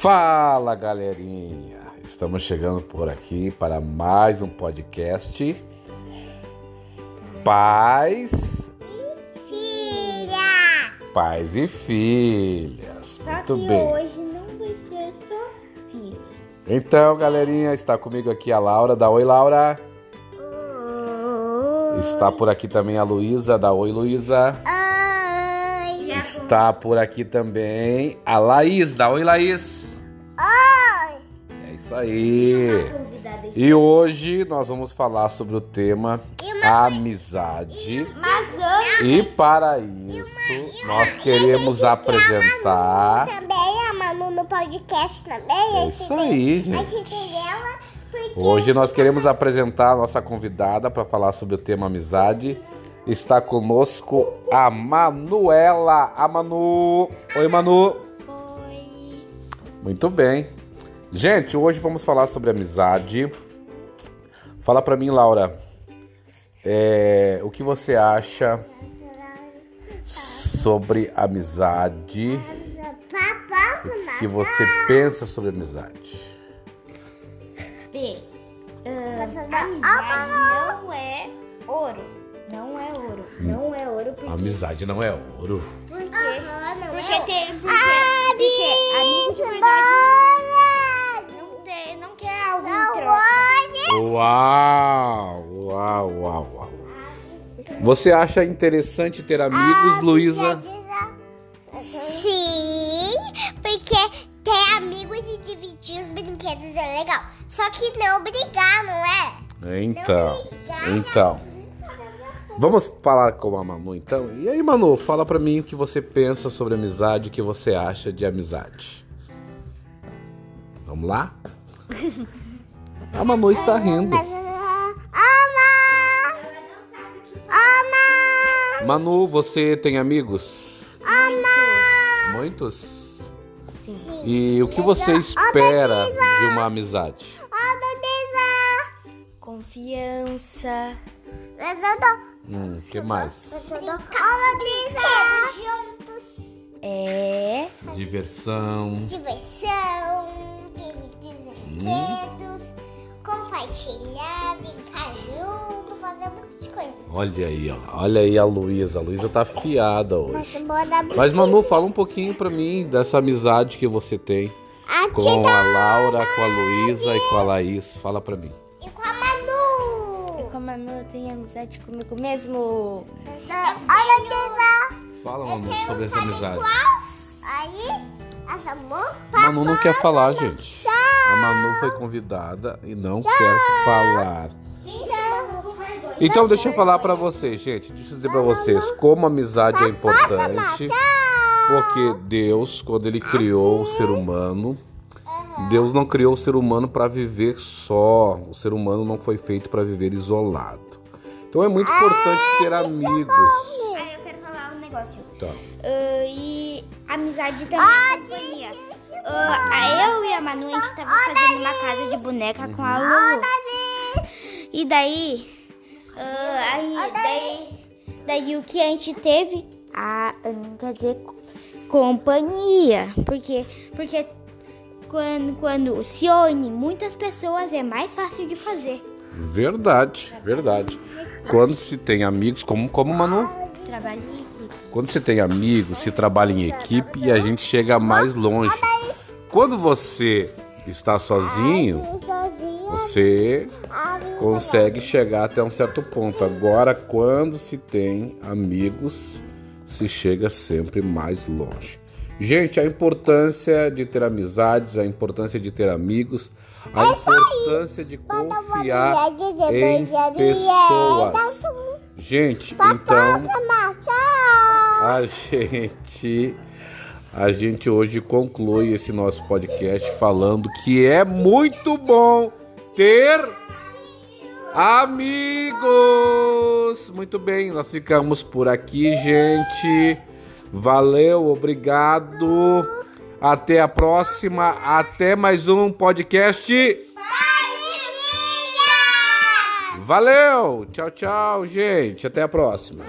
Fala galerinha, estamos chegando por aqui para mais um podcast Pais, Filha! Pais e Filhas. Só Muito que bem. hoje não vai ser só filha. Então, galerinha, está comigo aqui a Laura, da Oi Laura. Está por aqui também a Luísa, da Oi Luísa. Oi! Está por aqui também a Laís, da Oi Laís. É isso aí. E hoje nós vamos falar sobre o tema amizade. E para isso, nós queremos apresentar. também, a Manu no podcast também. É a isso gente aí, tem- A gente. gente tem ela porque Hoje nós queremos apresentar a nossa convidada para falar sobre o tema amizade. Está conosco a Manuela. A Manu. Oi, Manu. Oi! Muito bem. Gente, hoje vamos falar sobre amizade. Fala para mim, Laura. é, o que você acha sobre amizade? Papai, O que você pensa sobre amizade? B. ah, amizade não é ouro. Não é ouro. Não é ouro porque. Amizade não é ouro. Por quê? não Porque é tem. Porque, porque amigos Você acha interessante ter amigos, Luísa? Sim, porque ter amigos e dividir os brinquedos é legal. Só que não brigar, não é? Então, então. Vamos falar com a Manu então? E aí, Manu, fala pra mim o que você pensa sobre amizade, o que você acha de amizade. Vamos lá? A Manu está rindo. Manu, você tem amigos? Ama! Muitos? E o que você espera de uma amizade? Desa! Confiança. Mas eu tô... Hum, que mais? Desa! Juntos. É. Diversão. Diversão, dividir brinquedos, compartilhar, brincar junto, Olha aí, ó. Olha aí a Luísa. A Luísa tá afiada hoje. Mas, Manu, fala um pouquinho pra mim dessa amizade que você tem com a Laura, com a Luísa e com a Laís. Fala pra mim. E com a Manu. Eu com a Manu tenho amizade comigo mesmo. Olha, Desa! Fala, Manu, sobre essa amizade. Aí, essa amor, Manu não quer falar, gente. A Manu foi convidada e não quer falar. Então, deixa eu falar pra vocês, gente. Deixa eu dizer pra vocês como a amizade é importante. Porque Deus, quando Ele criou o ser humano, Deus não criou o ser humano para viver só. O ser humano não foi feito para viver isolado. Então é muito importante ter amigos. Aí eu quero falar um negócio. Tá. Ah, e amizade também é companhia. Ah, eu e a Manu, a gente tava fazendo uma casa de boneca com a Lulu. E daí, ah, aí, daí, daí o que a gente teve? A, hum, quer dizer, co- companhia. Porque, porque quando, quando se une muitas pessoas é mais fácil de fazer. Verdade, verdade. Quando se tem amigos, como, como Manu? Trabalho em equipe. Quando você tem amigos, se trabalha em equipe, a gente chega mais longe. Quando você está sozinho, sozinho, você consegue chegar até um certo ponto. Agora, quando se tem amigos, se chega sempre mais longe. Gente, a importância de ter amizades, a importância de ter amigos, a importância de confiar em pessoas. Gente, então a gente a gente hoje conclui esse nosso podcast falando que é muito bom ter amigos. Muito bem, nós ficamos por aqui, gente. Valeu, obrigado. Até a próxima, até mais um podcast. Valeu! Tchau, tchau, gente. Até a próxima.